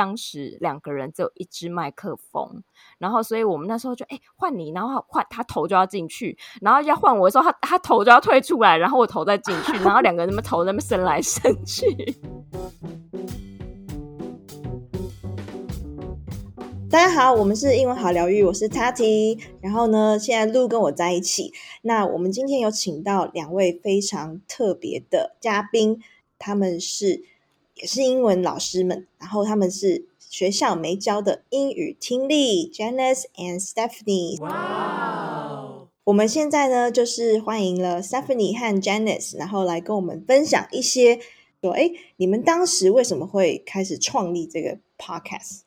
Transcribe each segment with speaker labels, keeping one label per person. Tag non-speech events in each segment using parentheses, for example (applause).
Speaker 1: 当时两个人只有一支麦克风，然后所以我们那时候就哎换你，然后换他头就要进去，然后要换我的时候，他他头就要退出来，然后我头再进去，然后两个人那么头那么伸来伸去。
Speaker 2: 大家好，我们是英文好疗愈，我是 Tati。然后呢，现在露跟我在一起。那我们今天有请到两位非常特别的嘉宾，他们是也是英文老师们，然后他们是学校没教的英语听力，Janice and Stephanie。哇！我们现在呢，就是欢迎了 Stephanie 和 Janice，然后来跟我们分享一些说，哎，你们当时为什么会开始创立这个 Podcast？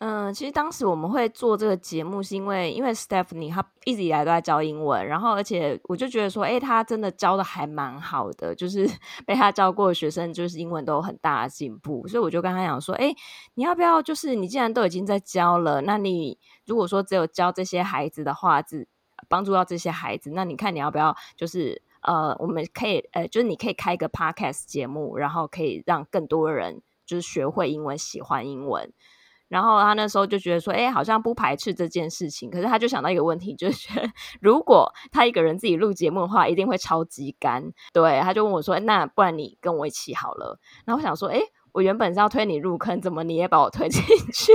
Speaker 1: 嗯，其实当时我们会做这个节目，是因为因为 Stephanie 她一直以来都在教英文，然后而且我就觉得说，哎，她真的教的还蛮好的，就是 (laughs) 被她教过的学生，就是英文都有很大的进步，所以我就跟她讲说，哎，你要不要就是你既然都已经在教了，那你如果说只有教这些孩子的话，只帮助到这些孩子，那你看你要不要就是呃，我们可以呃，就是你可以开一个 podcast 节目，然后可以让更多人就是学会英文，喜欢英文。然后他那时候就觉得说，哎，好像不排斥这件事情。可是他就想到一个问题，就是 (laughs) 如果他一个人自己录节目的话，一定会超级干。对，他就问我说，那不然你跟我一起好了。然后我想说，哎，我原本是要推你入坑，怎么你也把我推进去？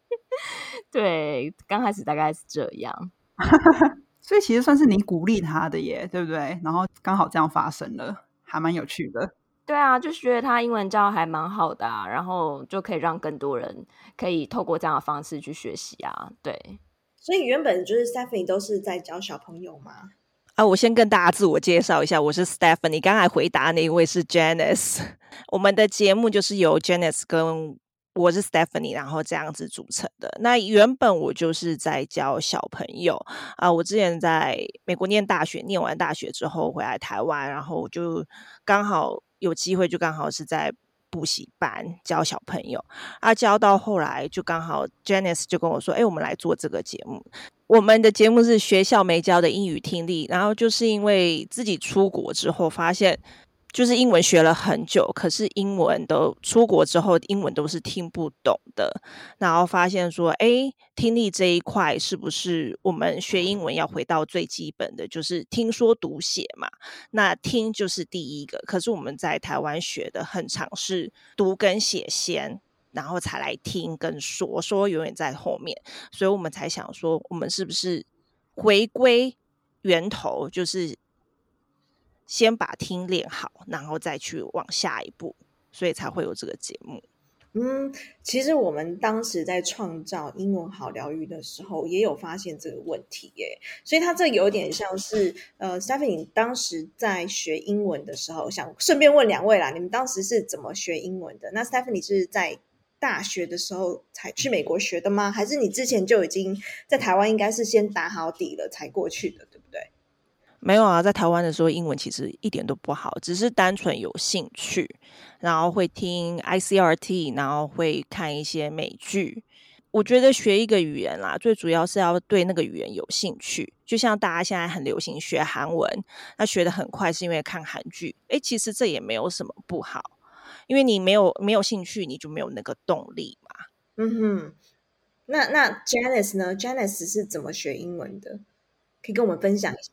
Speaker 1: (laughs) 对，刚开始大概是这样。(laughs)
Speaker 3: 所以其实算是你鼓励他的耶，对不对？然后刚好这样发生了，还蛮有趣的。
Speaker 1: 对啊，就是觉得他英文教还蛮好的，啊然后就可以让更多人可以透过这样的方式去学习啊。对，
Speaker 2: 所以原本就是 Stephanie 都是在教小朋友吗？
Speaker 4: 啊，我先跟大家自我介绍一下，我是 Stephanie。刚才回答那一位是 Janice。(laughs) 我们的节目就是由 Janice 跟我是 Stephanie，然后这样子组成的。那原本我就是在教小朋友啊，我之前在美国念大学，念完大学之后回来台湾，然后就刚好。有机会就刚好是在补习班教小朋友啊，教到后来就刚好 Janice 就跟我说：“哎，我们来做这个节目。我们的节目是学校没教的英语听力，然后就是因为自己出国之后发现。”就是英文学了很久，可是英文都出国之后，英文都是听不懂的。然后发现说，哎，听力这一块是不是我们学英文要回到最基本的，就是听说读写嘛？那听就是第一个，可是我们在台湾学的很常是读跟写先，然后才来听跟说，说永远在后面。所以我们才想说，我们是不是回归源头，就是。先把听练好，然后再去往下一步，所以才会有这个节目。
Speaker 2: 嗯，其实我们当时在创造英文好疗愈的时候，也有发现这个问题耶。所以它这有点像是呃，Stephanie 当时在学英文的时候，想顺便问两位啦，你们当时是怎么学英文的？那 Stephanie 是在大学的时候才去美国学的吗？还是你之前就已经在台湾，应该是先打好底了才过去的？
Speaker 4: 没有啊，在台湾的时候，英文其实一点都不好，只是单纯有兴趣，然后会听 ICRT，然后会看一些美剧。我觉得学一个语言啦，最主要是要对那个语言有兴趣。就像大家现在很流行学韩文，那学的很快是因为看韩剧。诶，其实这也没有什么不好，因为你没有没有兴趣，你就没有那个动力嘛。
Speaker 2: 嗯哼，那那 Janice 呢？Janice 是怎么学英文的？可以跟我们分享一下。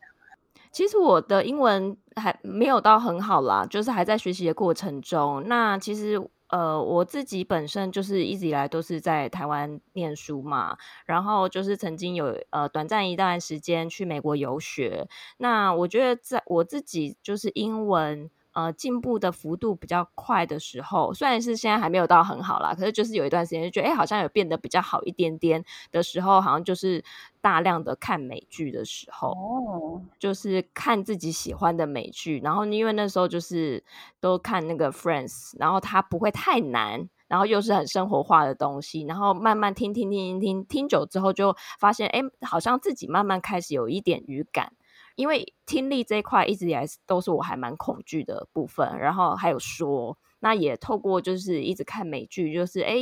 Speaker 1: 其实我的英文还没有到很好啦，就是还在学习的过程中。那其实呃，我自己本身就是一直以来都是在台湾念书嘛，然后就是曾经有呃短暂一段时间去美国游学。那我觉得在我自己就是英文。呃，进步的幅度比较快的时候，虽然是现在还没有到很好啦，可是就是有一段时间就觉得，哎，好像有变得比较好一点点的时候，好像就是大量的看美剧的时候，哦，就是看自己喜欢的美剧，然后因为那时候就是都看那个 Friends，然后它不会太难，然后又是很生活化的东西，然后慢慢听听听听听听久之后，就发现，哎，好像自己慢慢开始有一点语感。因为听力这一块一直以来都是我还蛮恐惧的部分，然后还有说，那也透过就是一直看美剧，就是哎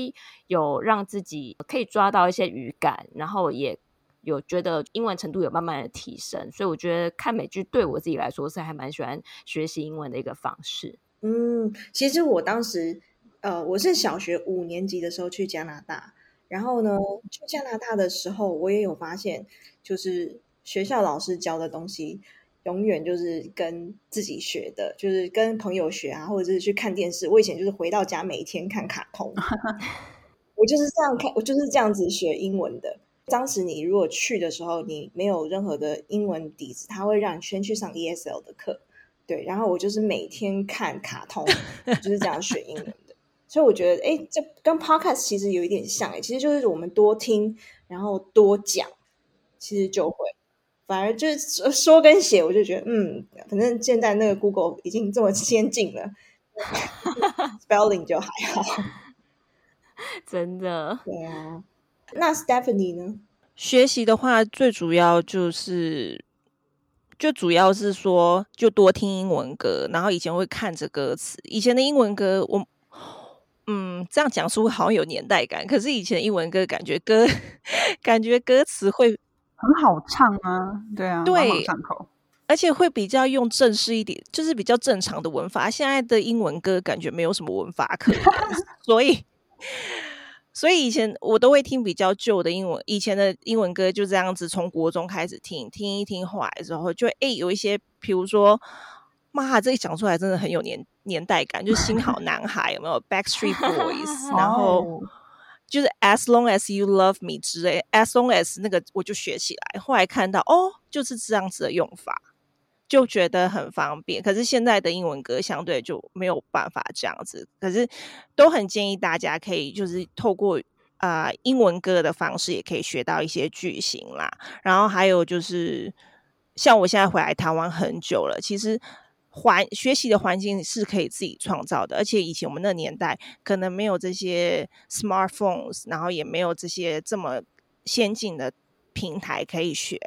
Speaker 1: 有让自己可以抓到一些语感，然后也有觉得英文程度有慢慢的提升，所以我觉得看美剧对我自己来说是还蛮喜欢学习英文的一个方式。
Speaker 2: 嗯，其实我当时呃，我是小学五年级的时候去加拿大，然后呢，去加拿大的时候，我也有发现，就是学校老师教的东西，永远就是跟自己学的，就是跟朋友学啊，或者是去看电视。我以前就是回到家每天看卡通，(laughs) 我就是这样看，我就是这样子学英文的。当时你如果去的时候，你没有任何的英文底子，他会让你先去上 ESL 的课，对，然后我就是每天看卡通，就是这样学英文的。所以我觉得，哎，这跟 podcast 其实有一点像，哎，其实就是我们多听，然后多讲，其实就会，反而就是说跟写，我就觉得，嗯，反正现在那个 Google 已经这么先进了，(laughs) spelling 就还好，
Speaker 1: 真的，
Speaker 2: 对啊。那 Stephanie 呢？
Speaker 4: 学习的话，最主要就是，就主要是说，就多听英文歌，然后以前会看着歌词，以前的英文歌我。嗯，这样讲出好像有年代感。可是以前英文歌感觉歌 (laughs) 感觉歌词会
Speaker 3: 很好唱啊，对啊，
Speaker 4: 对，
Speaker 3: 上口，
Speaker 4: 而且会比较用正式一点，就是比较正常的文法。现在的英文歌感觉没有什么文法可言，(laughs) 所以所以以前我都会听比较旧的英文，以前的英文歌就这样子，从国中开始听，听一听，后来之后就哎有一些，比如说。妈，这一讲出来真的很有年年代感，就是新好男孩有没有 Backstreet Boys，(laughs) 然后就是 As long as you love me 之类，As long as 那个我就学起来，后来看到哦，就是这样子的用法，就觉得很方便。可是现在的英文歌相对就没有办法这样子，可是都很建议大家可以就是透过啊英文歌的方式，也可以学到一些句型啦。然后还有就是像我现在回来台湾很久了，其实。环学习的环境是可以自己创造的，而且以前我们那年代可能没有这些 smartphones，然后也没有这些这么先进的平台可以学。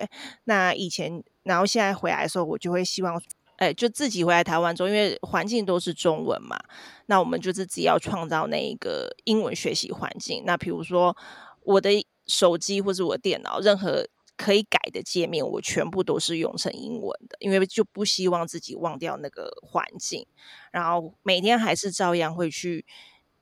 Speaker 4: 那以前，然后现在回来的时候，我就会希望，哎，就自己回来台湾中，因为环境都是中文嘛，那我们就是自己要创造那一个英文学习环境。那比如说我的手机或者我电脑，任何。可以改的界面，我全部都是用成英文的，因为就不希望自己忘掉那个环境。然后每天还是照样会去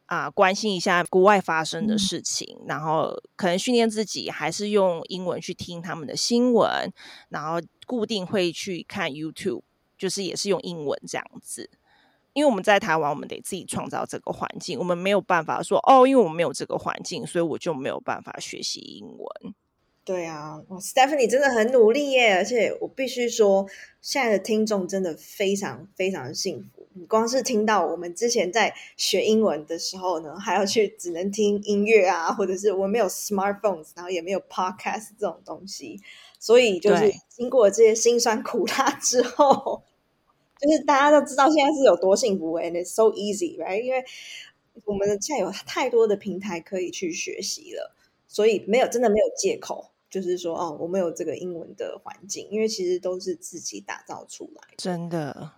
Speaker 4: 啊关心一下国外发生的事情，然后可能训练自己还是用英文去听他们的新闻，然后固定会去看 YouTube，就是也是用英文这样子。因为我们在台湾，我们得自己创造这个环境，我们没有办法说哦，因为我们没有这个环境，所以我就没有办法学习英文。
Speaker 2: 对啊哇，Stephanie 真的很努力耶，而且我必须说，现在的听众真的非常非常的幸福。你光是听到我们之前在学英文的时候呢，还要去只能听音乐啊，或者是我没有 smartphones，然后也没有 podcast 这种东西，所以就是经过这些辛酸苦辣之后，就是大家都知道现在是有多幸福，and it's so easy，right？因为我们现在有太多的平台可以去学习了，所以没有真的没有借口。就是说，哦，我们有这个英文的环境，因为其实都是自己打造出来。
Speaker 4: 真的。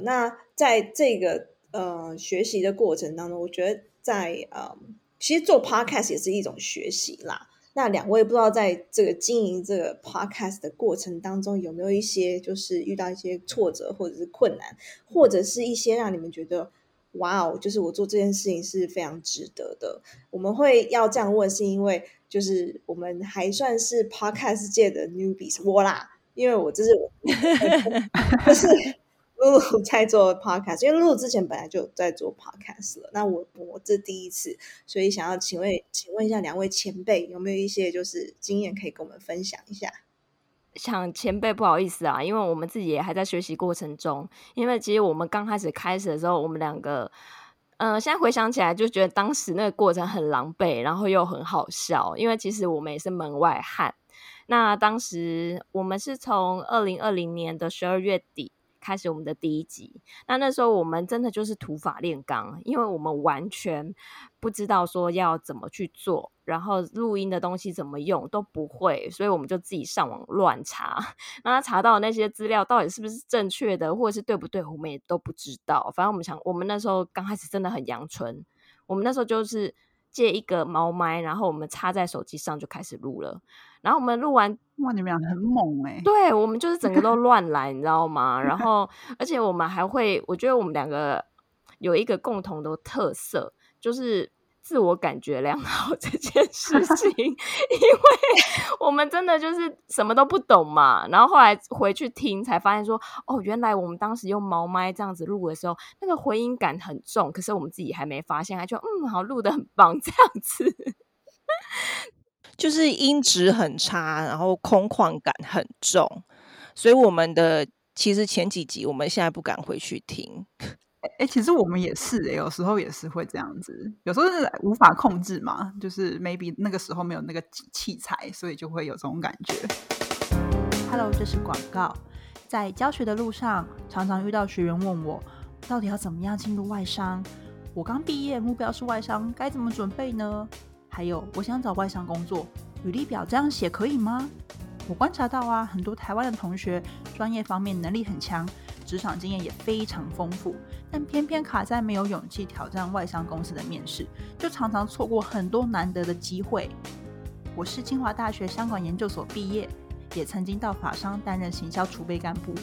Speaker 2: 那在这个呃学习的过程当中，我觉得在呃，其实做 podcast 也是一种学习啦。那两位不知道在这个经营这个 podcast 的过程当中，有没有一些就是遇到一些挫折或者是困难，或者是一些让你们觉得哇哦，就是我做这件事情是非常值得的。我们会要这样问，是因为。就是我们还算是 podcast 界的 newbies 我啦，因为我这是我 (laughs) 不是露露在做 podcast，因为露露之前本来就在做 podcast 了。那我我这第一次，所以想要请问请问一下两位前辈，有没有一些就是经验可以跟我们分享一下？
Speaker 1: 想前辈不好意思啊，因为我们自己也还在学习过程中。因为其实我们刚开始开始的时候，我们两个。嗯，现在回想起来，就觉得当时那个过程很狼狈，然后又很好笑。因为其实我们也是门外汉。那当时我们是从二零二零年的十二月底。开始我们的第一集，那那时候我们真的就是土法炼钢，因为我们完全不知道说要怎么去做，然后录音的东西怎么用都不会，所以我们就自己上网乱查，(laughs) 那查到那些资料到底是不是正确的，或者是对不对，我们也都不知道。反正我们想，我们那时候刚开始真的很阳春，我们那时候就是借一个猫麦，然后我们插在手机上就开始录了。然后我们录完，
Speaker 3: 哇，你们俩很猛哎！
Speaker 1: 对，我们就是整个都 (laughs) 乱来，你知道吗？然后，而且我们还会，我觉得我们两个有一个共同的特色，就是自我感觉良好这件事情，(laughs) 因为我们真的就是什么都不懂嘛。然后后来回去听，才发现说，哦，原来我们当时用毛麦这样子录的时候，那个回音感很重，可是我们自己还没发现，还就嗯，好录的很棒这样子。
Speaker 4: 就是音质很差，然后空旷感很重，所以我们的其实前几集我们现在不敢回去听。
Speaker 3: 哎，其实我们也是，哎，有时候也是会这样子，有时候是无法控制嘛，就是 maybe 那个时候没有那个器材，所以就会有这种感觉。
Speaker 5: Hello，这是广告。在教学的路上，常常遇到学员问我，到底要怎么样进入外商？我刚毕业，目标是外商，该怎么准备呢？还有，我想找外商工作，履历表这样写可以吗？我观察到啊，很多台湾的同学专业方面能力很强，职场经验也非常丰富，但偏偏卡在没有勇气挑战外商公司的面试，就常常错过很多难得的机会。我是清华大学商管研究所毕业，也曾经到法商担任行销储备干部，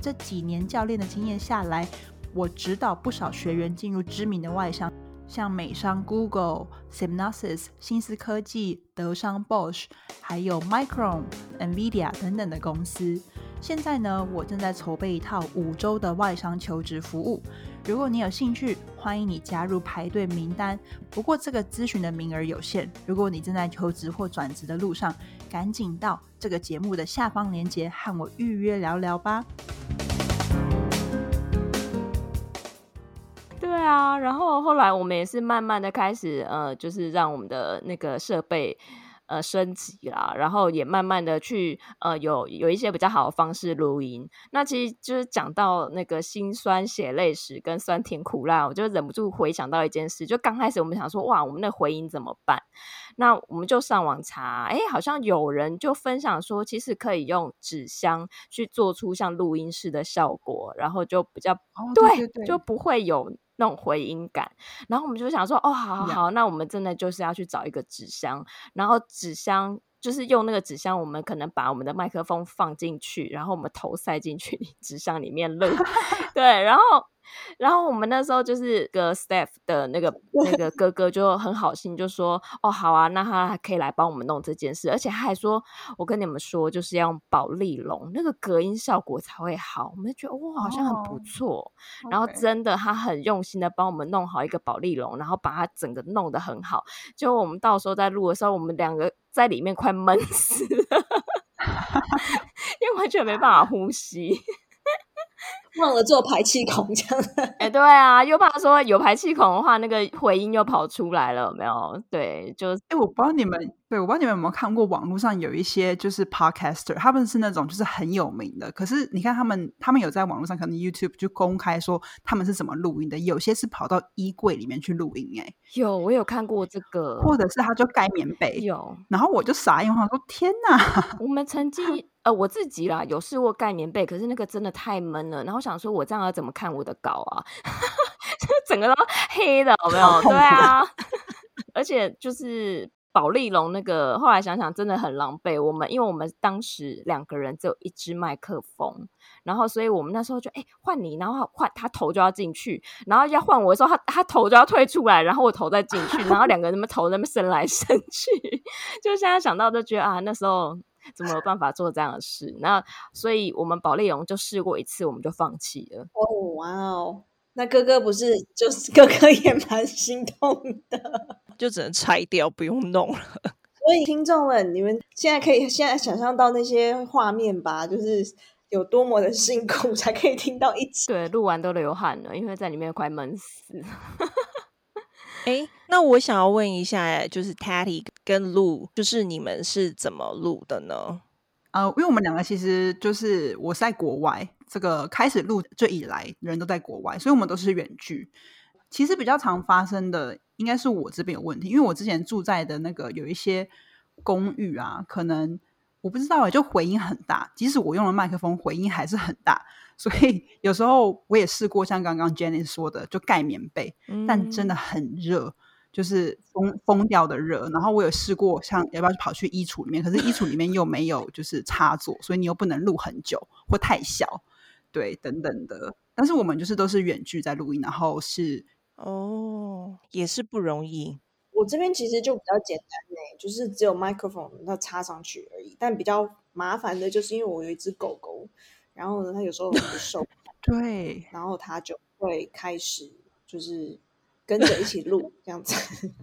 Speaker 5: 这几年教练的经验下来，我指导不少学员进入知名的外商。像美商 Google、Synopsys、新思科技、德商 Bosch，还有 Micron、Nvidia 等等的公司。现在呢，我正在筹备一套五周的外商求职服务。如果你有兴趣，欢迎你加入排队名单。不过这个咨询的名额有限。如果你正在求职或转职的路上，赶紧到这个节目的下方链接和我预约聊聊吧。
Speaker 1: 啊，然后后来我们也是慢慢的开始，呃，就是让我们的那个设备呃升级啦，然后也慢慢的去呃有有一些比较好的方式录音。那其实就是讲到那个心酸血泪史跟酸甜苦辣，我就忍不住回想到一件事，就刚开始我们想说，哇，我们的回音怎么办？那我们就上网查，哎，好像有人就分享说，其实可以用纸箱去做出像录音室的效果，然后就比较
Speaker 3: 对，
Speaker 1: 就不会有。那种回音感，然后我们就想说，哦，好好好，那我们真的就是要去找一个纸箱，然后纸箱就是用那个纸箱，我们可能把我们的麦克风放进去，然后我们头塞进去 (laughs) 纸箱里面 (laughs) 录，(laughs) 对，然后。然后我们那时候就是个 staff 的那个 (laughs) 那个哥哥就很好心，就说：“哦，好啊，那他还可以来帮我们弄这件事，而且他还说，我跟你们说，就是要用保利龙，那个隔音效果才会好。”我们就觉得哇，好像很不错。然后真的，他很用心的帮我们弄好一个保利龙，然后把它整个弄得很好。就我们到时候在录的时候，我们两个在里面快闷死了，(laughs) 因为完全没办法呼吸。
Speaker 2: 忘了做排气孔，这样。
Speaker 1: 哎，对啊，又怕说有排气孔的话，那个回音又跑出来了，没有？对，就
Speaker 3: 哎，我不知道你们，对我不知道你们有没有看过网络上有一些就是 podcaster，他们是那种就是很有名的，可是你看他们，他们有在网络上可能 YouTube 就公开说他们是怎么录音的，有些是跑到衣柜里面去录音，哎，
Speaker 1: 有，我有看过这个，
Speaker 3: 或者是他就盖棉被，
Speaker 1: 有，
Speaker 3: 然后我就傻眼，我说天哪，
Speaker 1: 我们曾经。(laughs) 呃，我自己啦，有试过盖棉被，可是那个真的太闷了。然后想说，我这样要怎么看我的稿啊？(laughs) 就整个都黑的，有没有？对啊，(laughs) 而且就是宝丽龙那个，后来想想真的很狼狈。我们因为我们当时两个人只有一支麦克风，然后所以我们那时候就哎换你，然后换他头就要进去，然后要换我的时候，他他头就要退出来，然后我头再进去，然后两个人那么头那么伸来伸去，(laughs) 就现在想到都觉得啊，那时候。怎么有办法做这样的事？那所以我们保利龙就试过一次，我们就放弃了。
Speaker 2: 哦，哇哦！那哥哥不是就是哥哥也蛮心痛的，
Speaker 4: 就只能拆掉，不用弄了。(laughs)
Speaker 2: 所以听众们，你们现在可以现在想象到那些画面吧？就是有多么的辛苦才可以听到一集。
Speaker 1: 对，录完都流汗了，因为在里面快闷死。
Speaker 4: 哎，那我想要问一下，就是 Tatty 跟 Lu，就是你们是怎么录的呢？
Speaker 3: 呃，因为我们两个其实就是我在国外，这个开始录这以来人都在国外，所以我们都是远距。其实比较常发生的应该是我这边有问题，因为我之前住在的那个有一些公寓啊，可能我不知道哎，就回音很大，即使我用了麦克风，回音还是很大。所以 (laughs) 有时候我也试过，像刚刚 Jenny 说的，就盖棉被，但真的很热，就是疯疯掉的热。然后我有试过，像要不要跑去衣橱里面，可是衣橱里面又没有就是插座，所以你又不能录很久或太小，对，等等的。但是我们就是都是远距在录音，然后是
Speaker 4: 哦，也是不容易。
Speaker 2: 我这边其实就比较简单呢，就是只有麦克风要插上去而已。但比较麻烦的就是因为我有一只狗狗，然后呢，它有时候很不受，(laughs)
Speaker 3: 对，
Speaker 2: 然后它就会开始就是跟着一起录这样子。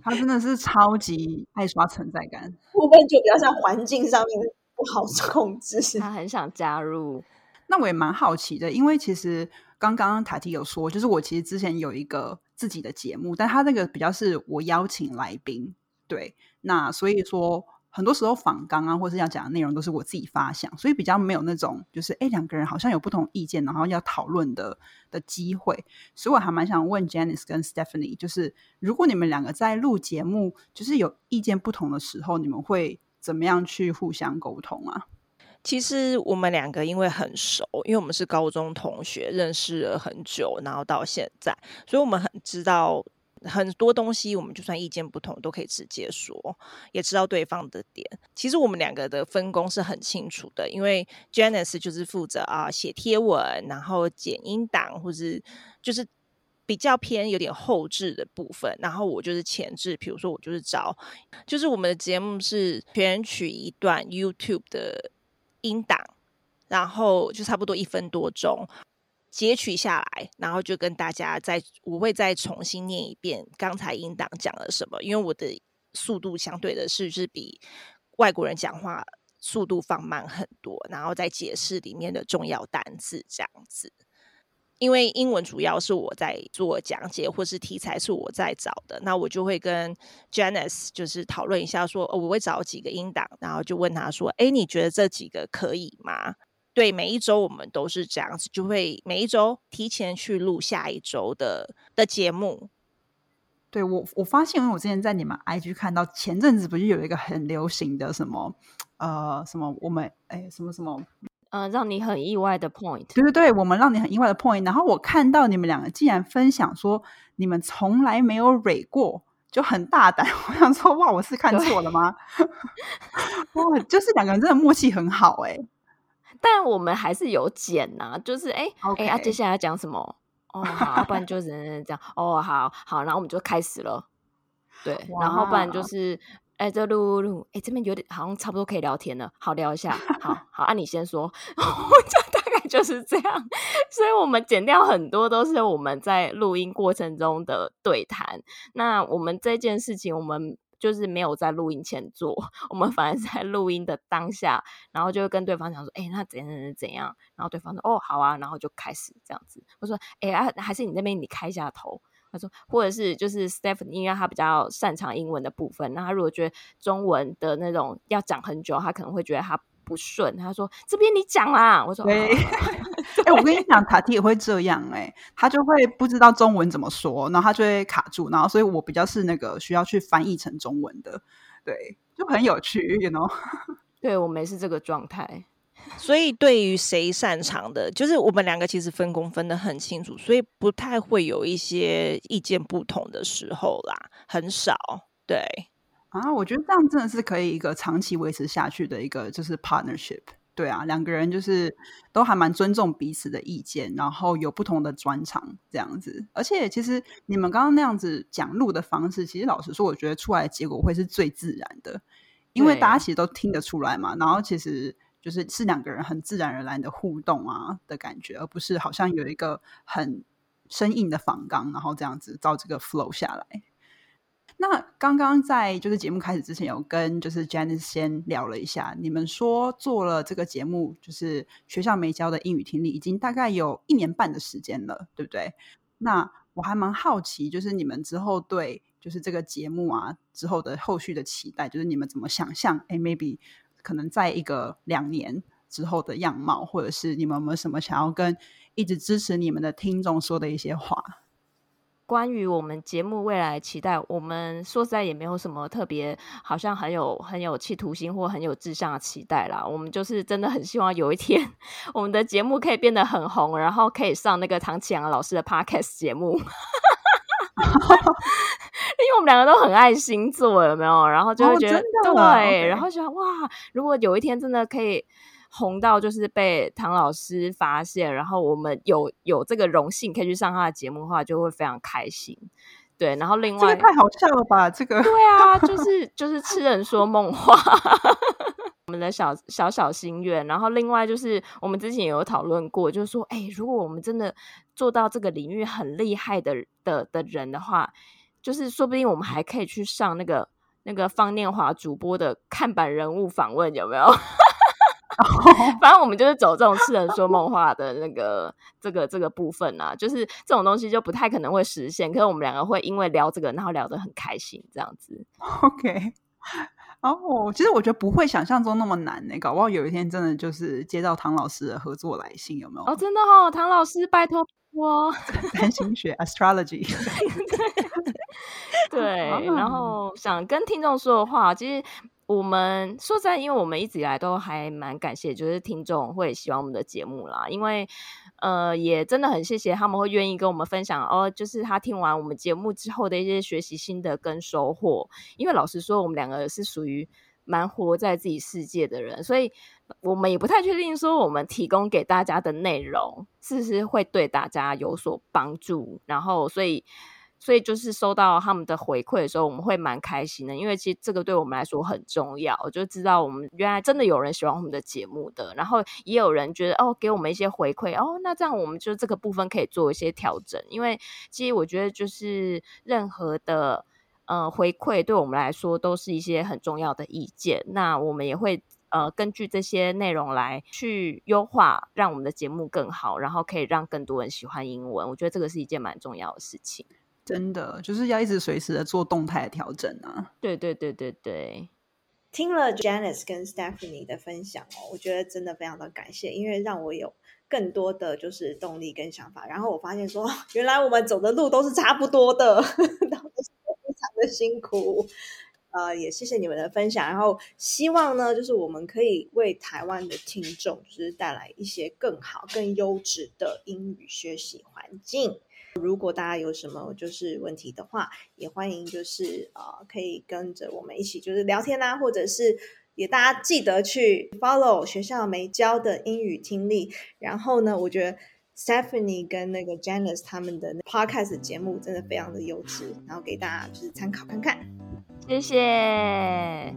Speaker 3: 它真的是超级爱刷存在感，
Speaker 2: 部分就比较像环境上面不好控制。(laughs)
Speaker 1: 它很想加入，
Speaker 3: 那我也蛮好奇的，因为其实刚刚塔提有说，就是我其实之前有一个自己的节目，但他那个比较是我邀请来宾，对，那所以说很多时候访刚啊，或是要讲的内容都是我自己发想，所以比较没有那种就是哎两个人好像有不同意见，然后要讨论的的机会，所以我还蛮想问 Janice 跟 Stephanie，就是如果你们两个在录节目，就是有意见不同的时候，你们会怎么样去互相沟通啊？
Speaker 4: 其实我们两个因为很熟，因为我们是高中同学，认识了很久，然后到现在，所以我们很知道很多东西。我们就算意见不同，都可以直接说，也知道对方的点。其实我们两个的分工是很清楚的，因为 Janice 就是负责啊写贴文，然后剪音档，或是就是比较偏有点后置的部分，然后我就是前置。比如说我就是找，就是我们的节目是选取一段 YouTube 的。音档，然后就差不多一分多钟截取下来，然后就跟大家再我会再重新念一遍刚才音档讲了什么，因为我的速度相对的是是比外国人讲话速度放慢很多，然后再解释里面的重要单字这样子。因为英文主要是我在做讲解，或是题材是我在找的，那我就会跟 Janice 就是讨论一下，说我会找几个音档，然后就问他说：“哎，你觉得这几个可以吗？”对，每一周我们都是这样子，就会每一周提前去录下一周的的节目。
Speaker 3: 对我，我发现，因为我之前在你们 IG 看到前阵子不是有一个很流行的什么呃什么我们哎什么什么。
Speaker 1: 呃，让你很意外的 point，
Speaker 3: 对对对，我们让你很意外的 point。然后我看到你们两个竟然分享说，你们从来没有蕊过，就很大胆。(laughs) 我想说，哇，我是看错了吗？(laughs) 哇，就是两个人真的默契很好哎。
Speaker 1: 但我们还是有剪呐，就是哎哎，啊，接下来要讲什么？哦，好，不然就只 (laughs) 能这样。哦，好好，然后我们就开始了。对，然后不然就是。哎，这录录，哎，这边有点好像差不多可以聊天了，好聊一下。好 (laughs) 好，啊，你先说，(laughs) 就大概就是这样。所以，我们剪掉很多都是我们在录音过程中的对谈。那我们这件事情，我们就是没有在录音前做，我们反而在录音的当下，然后就会跟对方讲说，哎，那怎样怎样怎样。然后对方说，哦，好啊，然后就开始这样子。我说，哎啊，还是你那边你开一下头。他说，或者是就是 Stephanie，因为他比较擅长英文的部分，那他如果觉得中文的那种要讲很久，他可能会觉得他不顺。他说：“这边你讲啦。”我说：“哎，(laughs)
Speaker 3: 哎，我跟你讲，塔蒂也会这样，哎，他就会不知道中文怎么说，然后他就会卡住，然后所以我比较是那个需要去翻译成中文的，对，就很有趣，you know？
Speaker 1: 对我没是这个状态。” (laughs)
Speaker 4: 所以，对于谁擅长的，就是我们两个其实分工分得很清楚，所以不太会有一些意见不同的时候啦，很少。对
Speaker 3: 啊，我觉得这样真的是可以一个长期维持下去的一个就是 partnership。对啊，两个人就是都还蛮尊重彼此的意见，然后有不同的专长这样子。而且，其实你们刚刚那样子讲录的方式，其实老实说，我觉得出来的结果会是最自然的，因为大家其实都听得出来嘛。然后，其实。就是是两个人很自然而然的互动啊的感觉，而不是好像有一个很生硬的仿纲，然后这样子照这个 flow 下来。那刚刚在就是节目开始之前，有跟就是 Janice 先聊了一下，你们说做了这个节目，就是学校没教的英语听力，已经大概有一年半的时间了，对不对？那我还蛮好奇，就是你们之后对就是这个节目啊之后的后续的期待，就是你们怎么想象？哎，maybe。可能在一个两年之后的样貌，或者是你们有没有什么想要跟一直支持你们的听众说的一些话？
Speaker 1: 关于我们节目未来期待，我们说实在也没有什么特别，好像很有很有企图心或很有志向的期待啦。我们就是真的很希望有一天，(laughs) 我们的节目可以变得很红，然后可以上那个唐启阳老师的 podcast 节目。(laughs) 因为我们两个都很爱星座，有没有？然后就会觉得对，然后觉得哇，如果有一天真的可以红到就是被唐老师发现，然后我们有有这个荣幸可以去上他的节目的话，就会非常开心。对，然后另外
Speaker 3: 这个太好笑了吧？(laughs) 这个
Speaker 1: 对啊，就是就是痴人说梦话，(laughs) 我们的小小小心愿。然后另外就是我们之前也有讨论过，就是说，哎，如果我们真的做到这个领域很厉害的的的人的话，就是说不定我们还可以去上那个那个方念华主播的看板人物访问，有没有？(laughs) 反正我们就是走这种痴人说梦话的那个这个这个部分啊，就是这种东西就不太可能会实现。可是我们两个会因为聊这个，然后聊得很开心，这样子。
Speaker 3: OK，(laughs) 哦，其实我觉得不会想象中那么难呢、搞不好有一天真的就是接到唐老师的合作来信，有没有？
Speaker 1: 哦，真的哦，唐老师，拜托我。(laughs)
Speaker 3: 占星学 astrology，(laughs)
Speaker 1: 对，然后想跟听众说的话，其实我们说实在，因为我们一直以来都还蛮感谢，就是听众会喜欢我们的节目啦，因为呃，也真的很谢谢他们会愿意跟我们分享哦，就是他听完我们节目之后的一些学习心得跟收获。因为老实说，我们两个是属于蛮活在自己世界的人，所以我们也不太确定说我们提供给大家的内容是不是会对大家有所帮助，然后所以。所以就是收到他们的回馈的时候，我们会蛮开心的，因为其实这个对我们来说很重要。我就知道我们原来真的有人喜欢我们的节目的，然后也有人觉得哦，给我们一些回馈哦，那这样我们就这个部分可以做一些调整。因为其实我觉得就是任何的呃回馈对我们来说都是一些很重要的意见，那我们也会。呃，根据这些内容来去优化，让我们的节目更好，然后可以让更多人喜欢英文。我觉得这个是一件蛮重要的事情。
Speaker 3: 真的就是要一直随时的做动态的调整啊。
Speaker 1: 对对对对对，
Speaker 2: 听了 Janice 跟 Stephanie 的分享哦，我觉得真的非常的感谢，因为让我有更多的就是动力跟想法。然后我发现说，(laughs) 原来我们走的路都是差不多的，(laughs) 辛苦。呃，也谢谢你们的分享，然后希望呢，就是我们可以为台湾的听众，就是带来一些更好、更优质的英语学习环境。如果大家有什么就是问题的话，也欢迎就是呃可以跟着我们一起就是聊天啊，或者是也大家记得去 follow 学校没教的英语听力。然后呢，我觉得 Stephanie 跟那个 Janice 他们的 podcast 节目真的非常的优质，然后给大家就是参考看看。
Speaker 1: 谢谢。